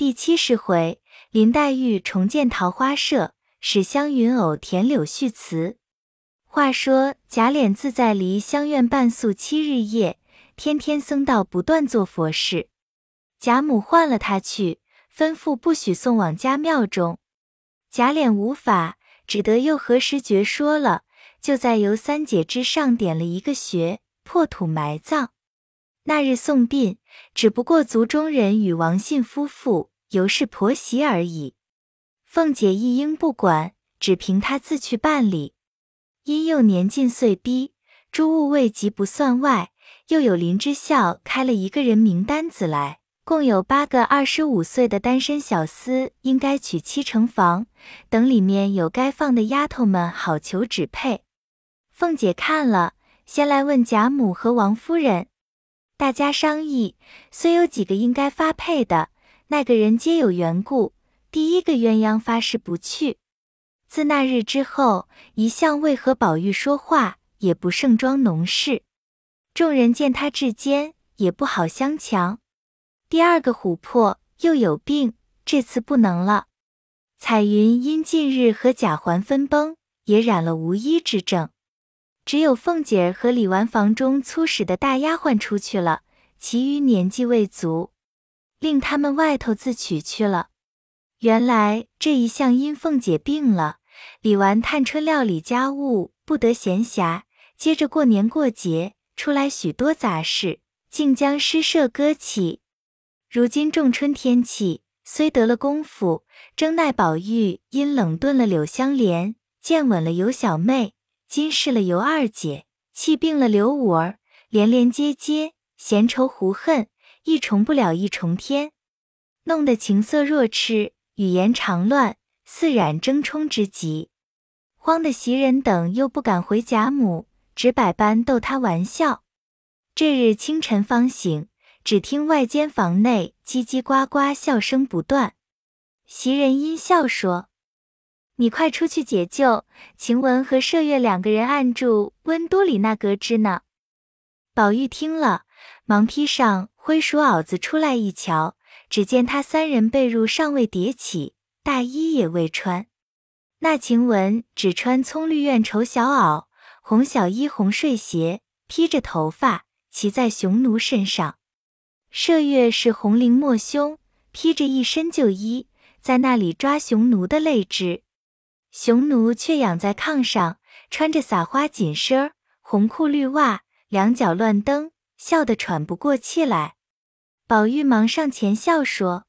第七十回，林黛玉重建桃花社，史湘云偶填柳絮词。话说贾琏自在离香院半宿七日夜，天天僧道不断做佛事。贾母唤了他去，吩咐不许送往家庙中。贾琏无法，只得又何时觉说了，就在游三姐之上点了一个穴，破土埋葬。那日送殡，只不过族中人与王信夫妇。由是婆媳而已。凤姐一应不管，只凭她自去办理。因又年近岁逼，诸物未及不算外，又有林之孝开了一个人名单子来，共有八个二十五岁的单身小厮，应该娶七成房。等里面有该放的丫头们，好求指配。凤姐看了，先来问贾母和王夫人，大家商议，虽有几个应该发配的。那个人皆有缘故，第一个鸳鸯发誓不去。自那日之后，一向未和宝玉说话，也不盛装农事。众人见他至坚，也不好相强。第二个琥珀又有病，这次不能了。彩云因近日和贾环分崩，也染了无医之症。只有凤姐儿和李纨房中粗使的大丫鬟出去了，其余年纪未足。令他们外头自取去了。原来这一向因凤姐病了，李纨探春料理家务不得闲暇，接着过年过节出来许多杂事，竟将诗社搁起。如今仲春天气，虽得了功夫，争奈宝玉因冷顿了柳香莲，见稳了尤小妹，今试了尤二姐，气病了刘五儿，连连接接，闲愁胡恨。一重不了一重天，弄得情色若痴，语言长乱，似染争冲之极。慌的袭人等又不敢回贾母，只百般逗他玩笑。这日清晨方醒，只听外间房内叽叽呱呱笑声不断。袭人阴笑说：“你快出去解救，晴雯和麝月两个人按住温都里那格枝呢。”宝玉听了，忙披上。灰鼠袄子出来一瞧，只见他三人被褥尚未叠起，大衣也未穿。那晴雯只穿葱绿院绸小袄、红小衣、红睡鞋，披着头发，骑在雄奴身上。麝月是红绫抹胸，披着一身旧衣，在那里抓雄奴的肋枝。雄奴却仰在炕上，穿着撒花紧身儿红裤绿袜，两脚乱蹬。笑得喘不过气来，宝玉忙上前笑说：“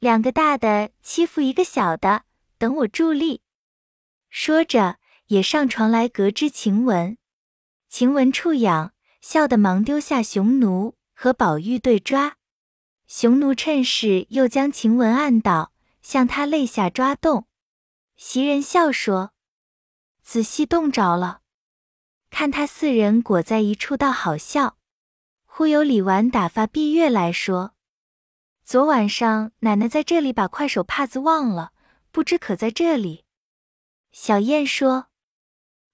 两个大的欺负一个小的，等我助力。”说着也上床来隔之晴雯。晴雯触痒，笑得忙丢下熊奴和宝玉对抓。熊奴趁势又将晴雯按倒，向他肋下抓动。袭人笑说：“仔细冻着了，看他四人裹在一处，倒好笑。”忽有李纨打发碧月来说：“昨晚上奶奶在这里把快手帕子忘了，不知可在这里。”小燕说：“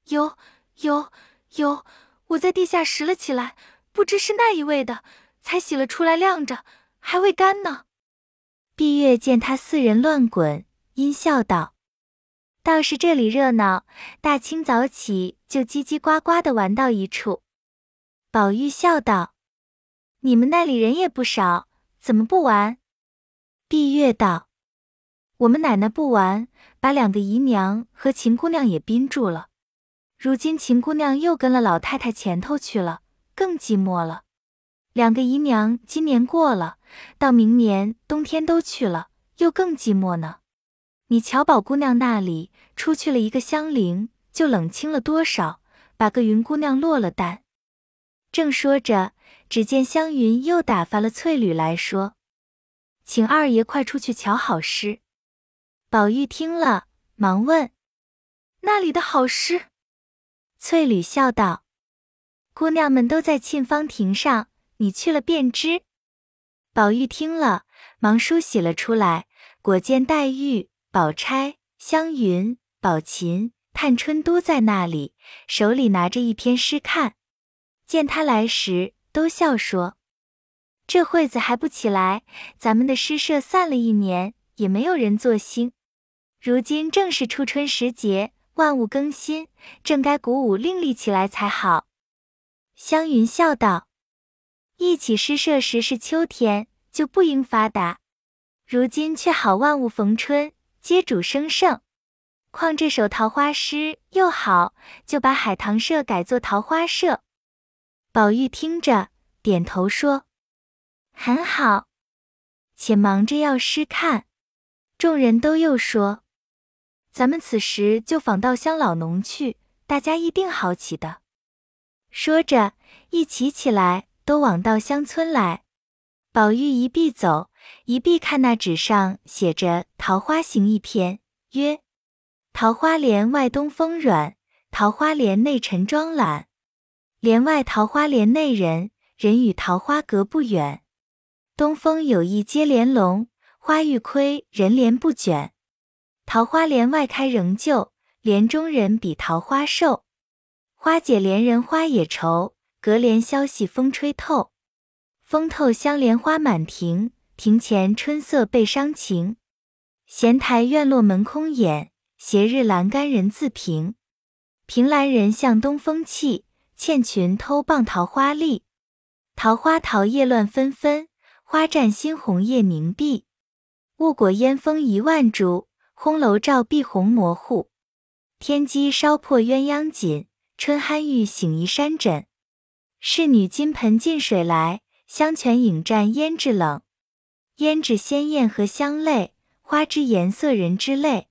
有有有，我在地下拾了起来，不知是那一位的，才洗了出来晾着，还未干呢。”碧月见他四人乱滚，阴笑道：“倒是这里热闹，大清早起就叽叽呱呱的玩到一处。”宝玉笑道。你们那里人也不少，怎么不玩？碧月道：“我们奶奶不玩，把两个姨娘和秦姑娘也冰住了。如今秦姑娘又跟了老太太前头去了，更寂寞了。两个姨娘今年过了，到明年冬天都去了，又更寂寞呢。你瞧宝姑娘那里出去了一个香菱，就冷清了多少，把个云姑娘落了单。”正说着。只见湘云又打发了翠缕来说：“请二爷快出去瞧好诗。”宝玉听了，忙问：“那里的好诗？”翠缕笑道：“姑娘们都在沁芳亭上，你去了便知。”宝玉听了，忙梳洗了出来，果见黛玉、宝钗、湘云、宝琴、探春都在那里，手里拿着一篇诗看。见他来时。都笑说：“这会子还不起来，咱们的诗社散了一年，也没有人作兴。如今正是初春时节，万物更新，正该鼓舞另立起来才好。湘云笑道：“一起诗社时是秋天，就不应发达。如今却好万物逢春，皆主生盛。况这首桃花诗又好，就把海棠社改作桃花社。”宝玉听着，点头说：“很好。”且忙着要诗看。众人都又说：“咱们此时就访稻香老农去，大家一定好起的。”说着，一起起来，都往稻香村来。宝玉一臂走，一臂看那纸上写着《桃花行》一篇，曰：“桃花帘外东风软，桃花帘内晨妆懒。帘外桃花帘内人，人与桃花隔不远。东风有意接帘笼，花欲窥人帘不卷。桃花帘外开仍旧，帘中人比桃花瘦。”花解怜人花也愁，隔帘消息风吹透。风透香莲花满庭，庭前春色倍伤情。闲台院落门空掩，斜日阑干人自平。凭栏人向东风泣，倩裙偷傍桃花丽。桃花桃叶乱纷纷，花绽新红叶凝碧。雾裹烟峰一万株，烘楼照壁红模糊。天机烧破鸳鸯锦。春酣欲醒移山枕，侍女金盆进水来，香泉影蘸胭脂冷。胭脂鲜艳荷香泪，花之颜色人之泪。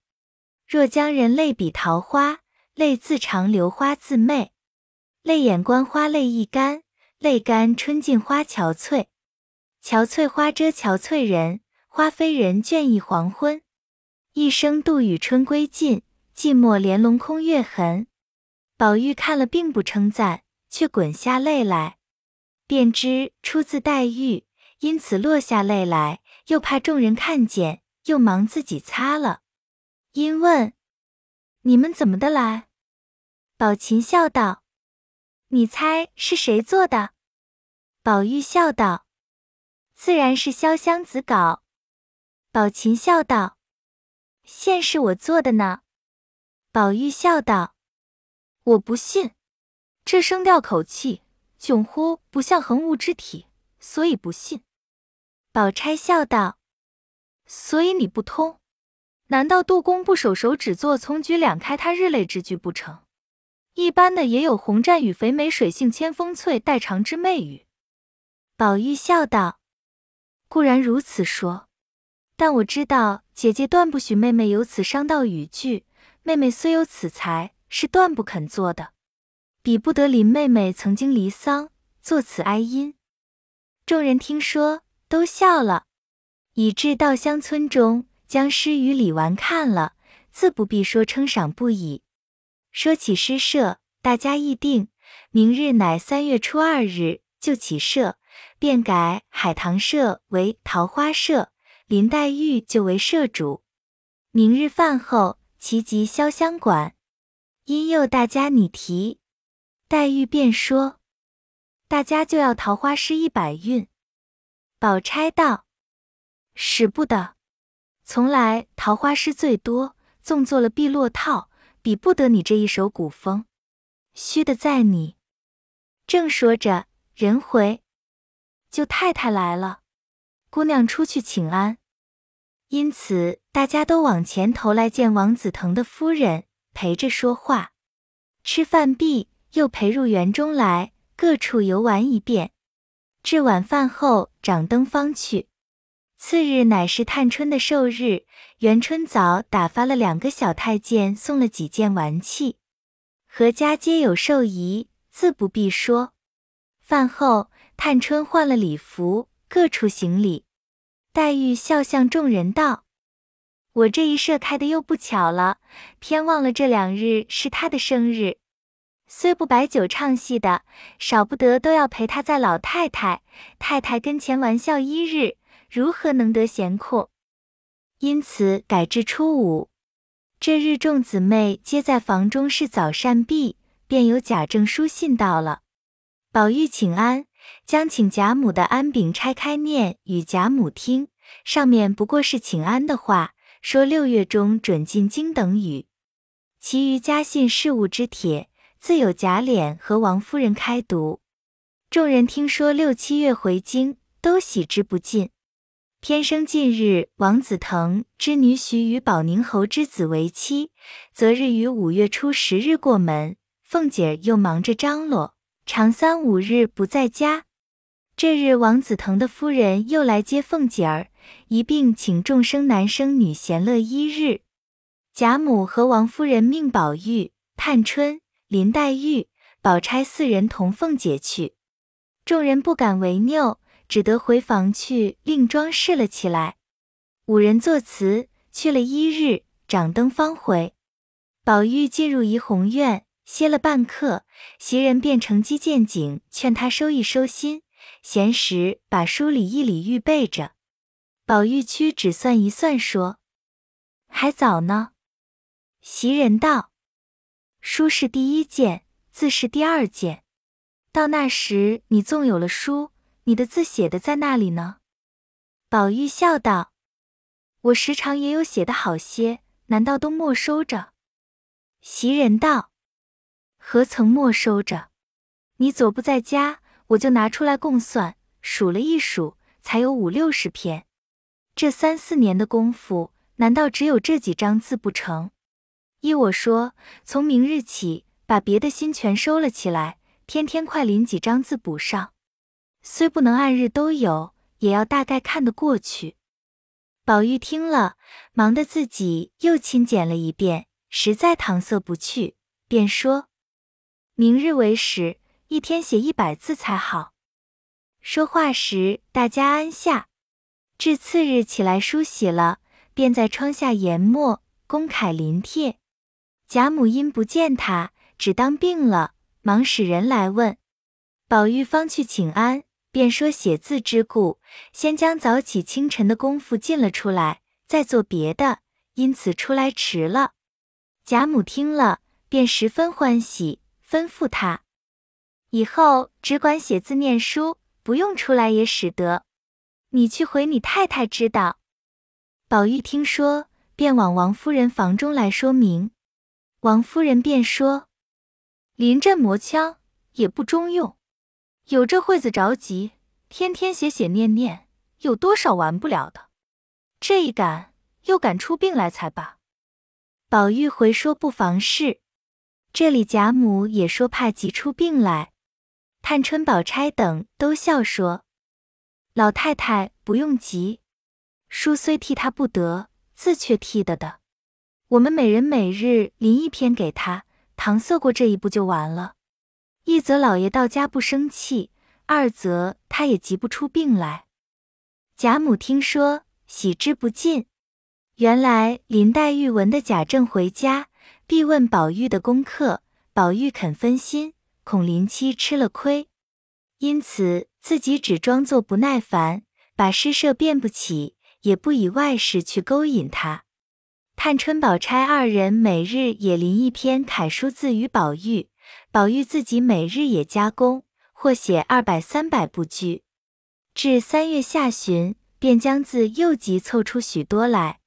若将人泪比桃花，泪自长流花自媚。泪眼观花泪易干，泪干春尽花憔悴。憔悴花遮憔悴人，花飞人倦意黄昏。一声杜宇春归尽，寂寞帘笼空月痕。宝玉看了，并不称赞，却滚下泪来，便知出自黛玉，因此落下泪来，又怕众人看见，又忙自己擦了。因问：“你们怎么的来？”宝琴笑道：“你猜是谁做的？”宝玉笑道：“自然是潇湘子稿。”宝琴笑道：“现是我做的呢。”宝玉笑道。我不信，这声调口气迥乎不像恒物之体，所以不信。宝钗笑道：“所以你不通？难道杜公不守手只做从举两开他日类之句不成？一般的也有红战与肥美水性千峰翠带长之媚语。”宝玉笑道：“固然如此说，但我知道姐姐断不许妹妹有此伤到语句，妹妹虽有此才。”是断不肯做的，比不得林妹妹曾经离丧，作此哀音。众人听说，都笑了。以至稻香村中，将诗与李纨看了，自不必说称赏不已。说起诗社，大家议定，明日乃三月初二日，就起社，便改海棠社为桃花社，林黛玉就为社主。明日饭后，齐集潇湘馆。因诱大家拟题，黛玉便说：“大家就要桃花诗一百韵。”宝钗道：“使不得，从来桃花诗最多，纵做了碧落套，比不得你这一首古风。虚的在你。”正说着，人回，舅太太来了，姑娘出去请安。因此大家都往前头来见王子腾的夫人。陪着说话，吃饭毕，又陪入园中来，各处游玩一遍。至晚饭后，掌灯方去。次日乃是探春的寿日，元春早打发了两个小太监送了几件玩器，何家皆有寿仪，自不必说。饭后，探春换了礼服，各处行礼。黛玉笑向众人道。我这一社开的又不巧了，偏忘了这两日是他的生日，虽不摆酒唱戏的，少不得都要陪他在老太太、太太跟前玩笑一日，如何能得闲空？因此改至初五。这日众姊妹皆在房中是早膳毕，便有贾政书信到了。宝玉请安，将请贾母的安饼拆开念与贾母听，上面不过是请安的话，说六月中准进京等语。其余家信事务之帖，自有贾琏和王夫人开读。众人听说六七月回京，都喜之不尽。偏生近日王子腾之女许与保宁侯之子为妻，择日于五月初十日过门。凤姐儿又忙着张罗，长三五日不在家。这日王子腾的夫人又来接凤姐儿，一并请众生男生女闲乐一日。贾母和王夫人命宝玉、探春、林黛玉、宝钗四人同凤姐去，众人不敢违拗。只得回房去另装饰了起来。五人作词去了一日，掌灯方回。宝玉进入怡红院，歇了半刻，袭人便乘机见景，劝他收一收心，闲时把书理一理预备着。宝玉屈指算一算，说：“还早呢。”袭人道：“书是第一件，字是第二件，到那时你纵有了书。”你的字写的在那里呢？宝玉笑道：“我时常也有写的好些，难道都没收着？”袭人道：“何曾没收着？你左不在家，我就拿出来共算，数了一数，才有五六十篇。这三四年的功夫，难道只有这几张字不成？依我说，从明日起，把别的心全收了起来，天天快临几张字补上。”虽不能按日都有，也要大概看得过去。宝玉听了，忙得自己又亲检了一遍，实在搪塞不去，便说：“明日为始，一天写一百字才好。”说话时，大家安下。至次日起来梳洗了，便在窗下研墨，公楷临帖。贾母因不见他，只当病了，忙使人来问。宝玉方去请安。便说写字之故，先将早起清晨的功夫尽了出来，再做别的，因此出来迟了。贾母听了，便十分欢喜，吩咐他以后只管写字念书，不用出来也使得。你去回你太太知道。宝玉听说，便往王夫人房中来说明。王夫人便说：“临阵磨枪也不中用。”有这会子着急，天天写写念念，有多少完不了的？这一赶又赶出病来才罢。宝玉回说不妨事，这里贾母也说怕急出病来。探春、宝钗等都笑说：“老太太不用急，书虽替他不得，字却替得的。我们每人每日临一篇给他，搪塞过这一步就完了。”一则老爷到家不生气，二则他也急不出病来。贾母听说，喜之不尽。原来林黛玉闻的贾政回家，必问宝玉的功课，宝玉肯分心，恐林七吃了亏，因此自己只装作不耐烦，把诗社变不起，也不以外事去勾引他。探春、宝钗二人每日也临一篇楷书字与宝玉。宝玉自己每日也加工，或写二百、三百部剧。至三月下旬，便将字又急凑出许多来。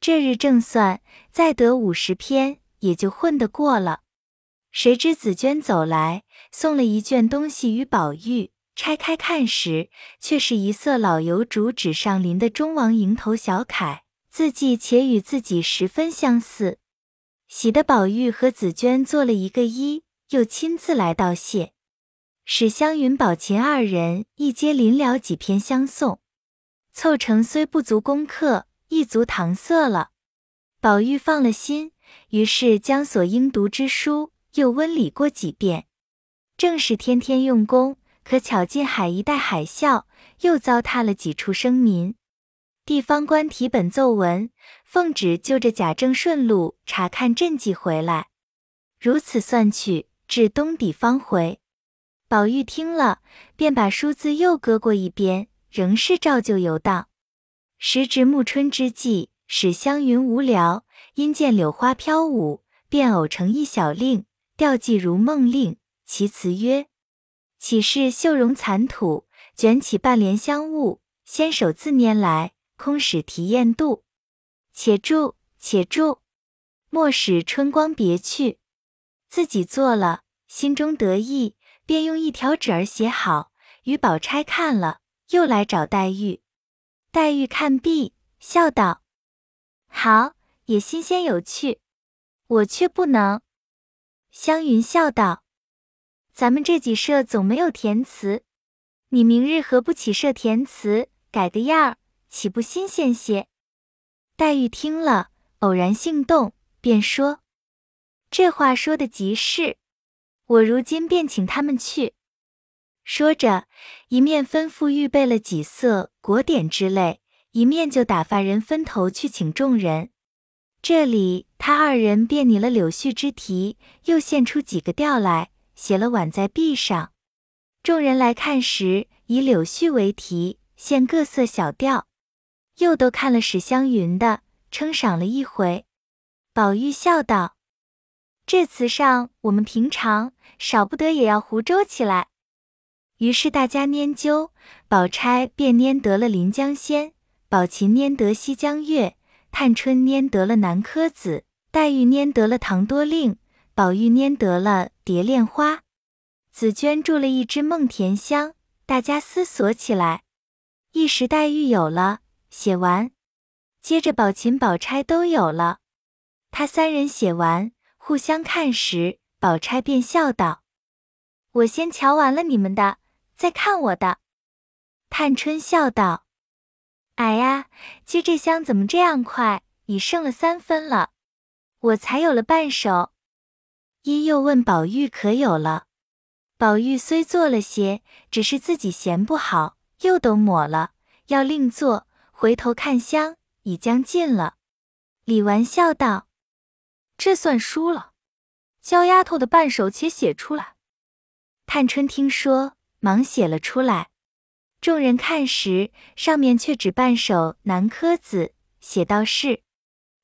这日正算，再得五十篇，也就混得过了。谁知紫娟走来，送了一卷东西与宝玉。拆开看时，却是一色老油竹纸上临的中王蝇头小楷，字迹且与自己十分相似。喜得宝玉和紫娟做了一个揖。又亲自来道谢，使湘云、宝琴二人一接临了几篇相送，凑成虽不足功课，亦足搪塞了。宝玉放了心，于是将所应读之书又温理过几遍，正是天天用功，可巧近海一带海啸，又糟蹋了几处生民。地方官提本奏文，奉旨就着贾政顺路查看赈济回来，如此算去。至东底方回，宝玉听了，便把书字又搁过一边，仍是照旧游荡。时值暮春之际，使湘云无聊，因见柳花飘舞，便偶成一小令，调寄如梦令。其词曰：“岂是绣容残土，卷起半帘香雾，先手自拈来，空使提艳度。且住，且住，莫使春光别去。自己做了，心中得意，便用一条纸儿写好，与宝钗看了，又来找黛玉。黛玉看毕，笑道：“好，也新鲜有趣，我却不能。”湘云笑道：“咱们这几社总没有填词，你明日何不起社填词，改个样儿，岂不新鲜些？”黛玉听了，偶然性动，便说：“这话说的极是，我如今便请他们去。”说着，一面吩咐预备了几色果点之类，一面就打发人分头去请众人。这里他二人便拟了柳絮之题，又献出几个调来，写了挽在壁上。众人来看时，以柳絮为题，献各色小调。又都看了史湘云的，称赏了一回。宝玉笑道：“这词上，我们平常少不得也要胡诌起来。”于是大家拈阄，宝钗便拈得了《临江仙》，宝琴拈得《西江月》，探春拈得了《南柯子》，黛玉拈得了《唐多令》，宝玉拈得了《蝶恋花》，紫娟住了一支《梦田香》，大家思索起来。一时黛玉有了。写完，接着宝琴、宝钗都有了。他三人写完，互相看时，宝钗便笑道：“我先瞧完了你们的，再看我的。”探春笑道：“哎呀，接这香怎么这样快？已剩了三分了，我才有了半首。”因又问宝玉可有了。宝玉虽做了些，只是自己嫌不好，又都抹了，要另做。回头看香已将尽了，李纨笑道：“这算输了。焦丫头的半首且写出来。”探春听说，忙写了出来。众人看时，上面却只半首《南柯子》，写道是：“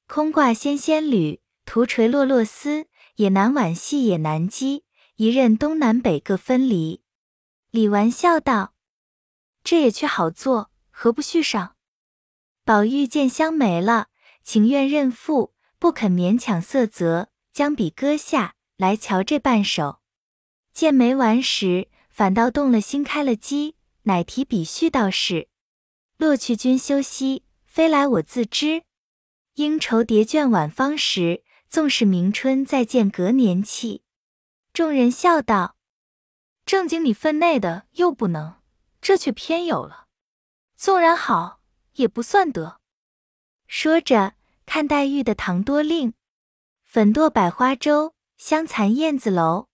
空挂纤纤缕，徒垂落落丝。也难挽细也难羁，一任东南北各分离。”李纨笑道：“这也却好做，何不续上？”宝玉见香没了，情愿认负，不肯勉强色泽，将笔搁下来瞧这半首。见没完时，反倒动了心，开了机，乃提笔续道是：落去君休息，飞来我自知。应愁叠卷晚芳时，纵是明春再见隔年期。众人笑道：正经你分内的又不能，这却偏有了。纵然好。也不算得。说着，看黛玉的《唐多令》，粉堕百花洲，香残燕子楼。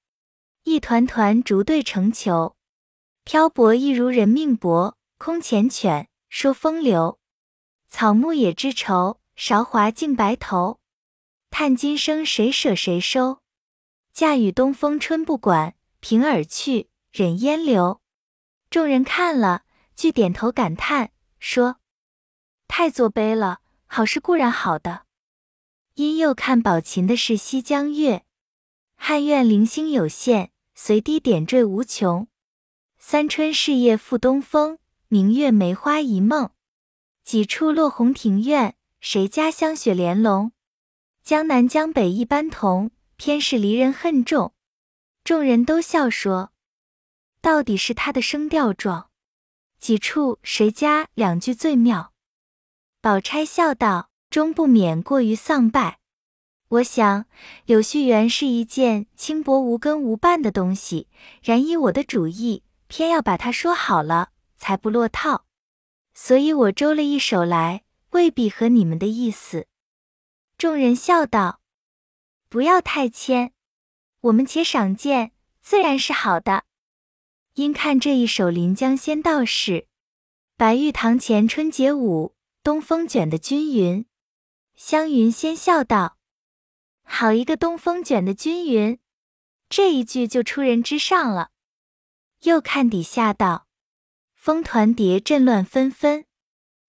一团团竹对成球，漂泊亦如人命薄。空缱绻，说风流。草木也知愁，韶华竟白头。叹今生谁舍谁收？嫁与东风春不管，凭耳去，忍烟流。众人看了，俱点头感叹，说。太作悲了，好事固然好的。因又看宝琴的是《西江月》，汉苑零星有限，随滴点缀无穷。三春事业复东风，明月梅花一梦。几处落红庭院，谁家香雪莲笼？江南江北一般同，偏是离人恨重。众人都笑说：“到底是他的声调壮。”几处谁家两句最妙？宝钗笑道：“终不免过于丧败。我想柳絮原是一件轻薄无根无伴的东西，然依我的主意，偏要把它说好了，才不落套。所以我周了一首来，未必合你们的意思。”众人笑道：“不要太谦，我们且赏鉴，自然是好的。因看这一首《临江仙》，道是白玉堂前春节舞。”东风卷的均匀，湘云先笑道：“好一个东风卷的均匀！”这一句就出人之上了。又看底下道：“风团蝶阵乱纷纷，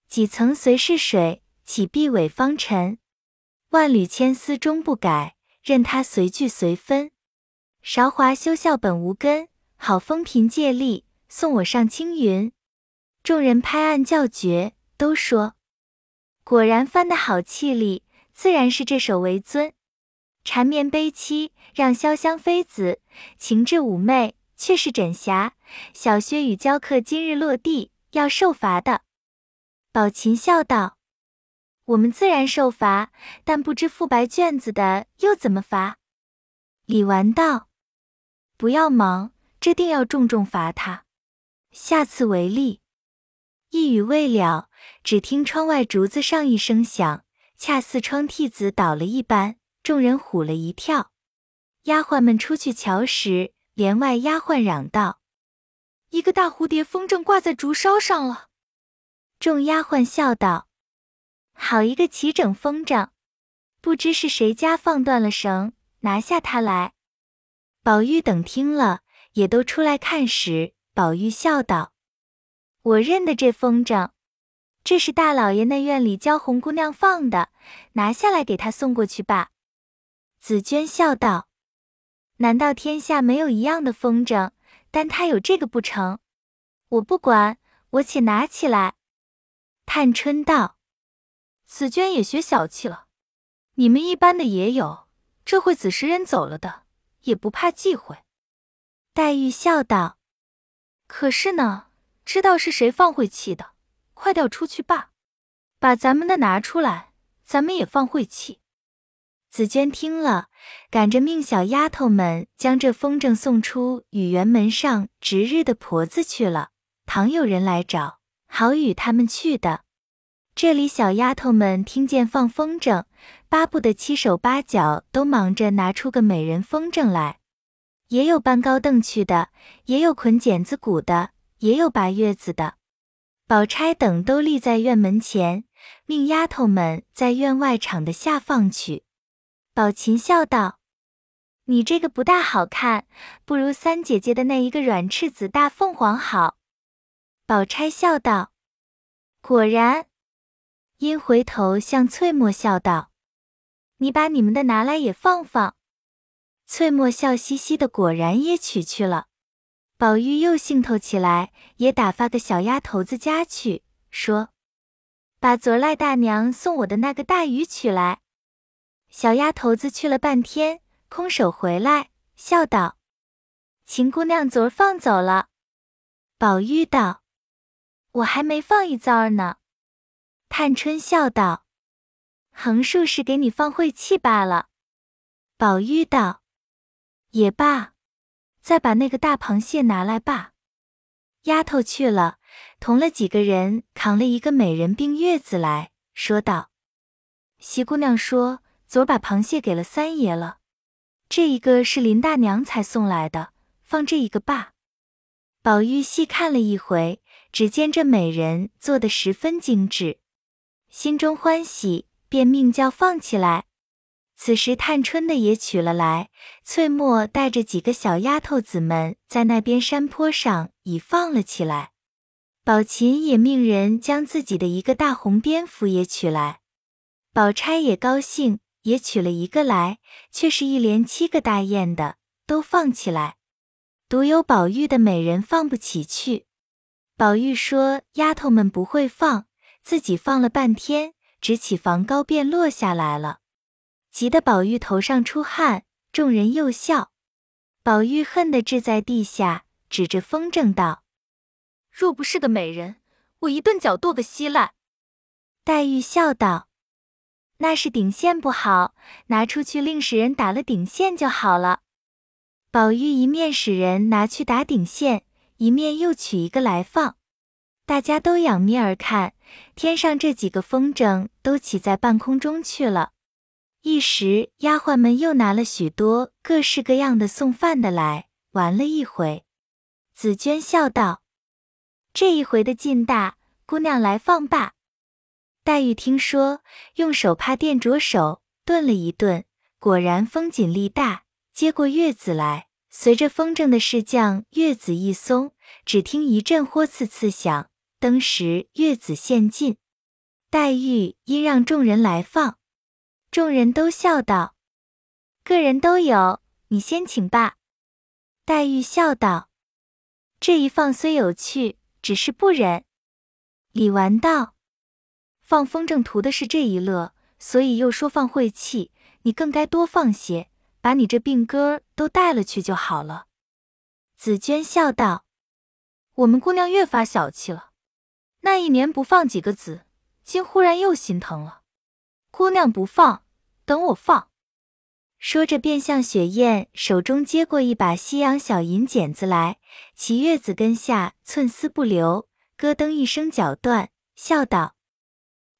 几层随是水，起碧尾方尘。万缕千丝终不改，任它随聚随分。韶华休笑本无根，好风凭借力，送我上青云。”众人拍案叫绝，都说：“果然翻得好气力，自然是这首为尊。”缠绵悲凄，让潇湘妃子情致妩媚，却是枕霞。小薛与娇客今日落地，要受罚的。宝琴笑道：“我们自然受罚，但不知复白卷子的又怎么罚？”李纨道：“不要忙，这定要重重罚他，下次为例。”一语未了，只听窗外竹子上一声响，恰似窗屉子倒了一般。众人唬了一跳，丫鬟们出去瞧时，帘外丫鬟嚷道：“一个大蝴蝶风筝挂在竹梢上了。”众丫鬟笑道：“好一个齐整风筝，不知是谁家放断了绳，拿下它来。”宝玉等听了，也都出来看时，宝玉笑道：“我认得这风筝，这是大老爷那院里教红姑娘放的，拿下来给她送过去吧。”紫娟笑道：“难道天下没有一样的风筝？但他有这个不成？我不管，我且拿起来。”探春道：“紫娟也学小气了。你们一般的也有，这会子时人走了的，也不怕忌讳。”黛玉笑道：“可是呢，知道是谁放晦气的，快掉出去吧，把咱们的拿出来，咱们也放晦气。”紫娟听了，赶着命小丫头们将这风筝送出与园门上值日的婆子去了。倘有人来找，好与他们去的。这里小丫头们听见放风筝，巴不得七手八脚都忙着拿出个美人风筝来。也有搬高凳去的，也有捆剪子鼓的，也有拔月子的。宝钗等都立在院门前，命丫头们在院外场的下放去。宝琴笑道：“你这个不大好看，不如三姐姐的那一个软翅子大凤凰好。”宝钗笑道：“果然。”因回头向翠墨笑道：“你把你们的拿来也放放。”翠墨笑嘻嘻的，果然也取去了。宝玉又兴头起来，也打发个小丫头子家去，说：“把昨赖大娘送我的那个大鱼取来。”小丫头子去了半天，空手回来，笑道：“秦姑娘昨儿放走了。”宝玉道：“我还没放一遭儿呢。”探春笑道：“横竖是给你放晦气罢了。”宝玉道：“也罢，再把那个大螃蟹拿来吧。”丫头去了，同了几个人扛了一个美人病月子来说道：“席姑娘说。”昨把螃蟹给了三爷了，这一个是林大娘才送来的，放这一个罢。宝玉细看了一回，只见这美人做的十分精致，心中欢喜，便命叫放起来。此时探春的也取了来，翠墨带着几个小丫头子们在那边山坡上已放了起来。宝琴也命人将自己的一个大红蝙蝠也取来，宝钗也高兴。也取了一个来，却是一连七个大雁的，都放起来，独有宝玉的美人放不起去。宝玉说：“丫头们不会放，自己放了半天，直起房高便落下来了，急得宝玉头上出汗。”众人又笑。宝玉恨得掷在地下，指着风筝道：“若不是个美人，我一顿脚跺个稀烂。”黛玉笑道。那是顶线不好，拿出去另使人打了顶线就好了。宝玉一面使人拿去打顶线，一面又取一个来放。大家都仰面而看，天上这几个风筝都起在半空中去了。一时丫鬟们又拿了许多各式各样的送饭的来，玩了一回。紫娟笑道：“这一回的劲大，姑娘来放罢。”黛玉听说，用手帕垫着手，顿了一顿，果然风紧力大，接过月子来，随着风筝的势降，月子一松，只听一阵豁刺刺响，登时月子现尽。黛玉因让众人来放，众人都笑道：“个人都有，你先请吧。”黛玉笑道：“这一放虽有趣，只是不忍。李纨道：“放风筝图的是这一乐，所以又说放晦气。你更该多放些，把你这病根都带了去就好了。”紫娟笑道：“我们姑娘越发小气了。那一年不放几个子，今忽然又心疼了。姑娘不放，等我放。”说着，便向雪雁手中接过一把西洋小银剪子来，齐月子跟下寸丝不留，咯噔一声绞断，笑道：“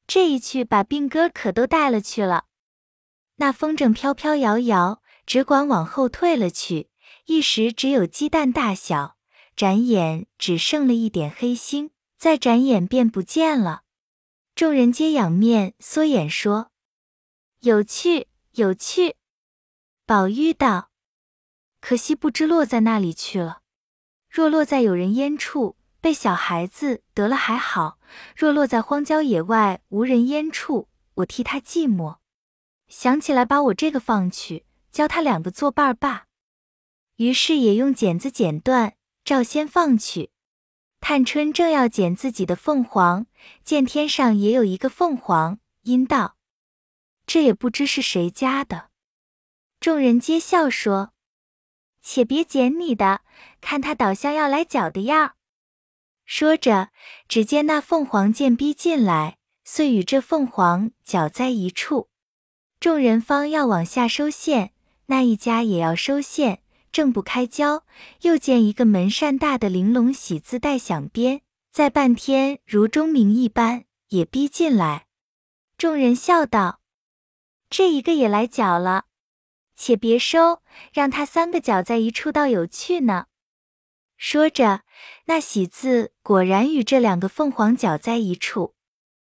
这一去，把病根可都带了去了。”那风筝飘飘摇摇，只管往后退了去，一时只有鸡蛋大小，转眼只剩了一点黑星，再转眼便不见了。众人皆仰面缩眼说：“有趣，有趣。”宝玉道：“可惜不知落在那里去了。若落在有人烟处，被小孩子得了还好；若落在荒郊野外无人烟处，我替他寂寞。想起来把我这个放去，教他两个作伴罢。于是也用剪子剪断，照先放去。探春正要剪自己的凤凰，见天上也有一个凤凰，因道：这也不知是谁家的。”众人皆笑说：“且别捡你的，看他倒像要来搅的样。”说着，只见那凤凰见逼进来，遂与这凤凰搅在一处。众人方要往下收线，那一家也要收线，正不开交，又见一个门扇大的玲珑喜字带响鞭，在半天如钟鸣一般，也逼进来。众人笑道：“这一个也来搅了。”且别收，让他三个搅在一处，倒有趣呢。说着，那喜字果然与这两个凤凰搅在一处，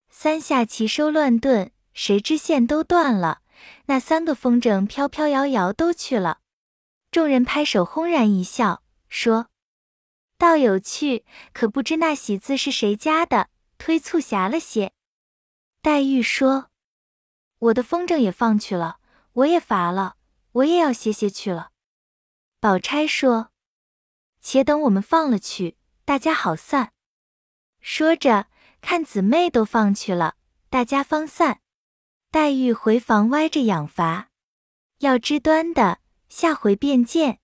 三下齐收乱顿，谁知线都断了，那三个风筝飘飘摇摇都去了。众人拍手轰然一笑，说：“倒有趣，可不知那喜字是谁家的，忒促狭了些。”黛玉说：“我的风筝也放去了，我也乏了。”我也要歇歇去了。宝钗说：“且等我们放了去，大家好散。”说着，看姊妹都放去了，大家方散。黛玉回房歪着养乏。要知端的，下回便见。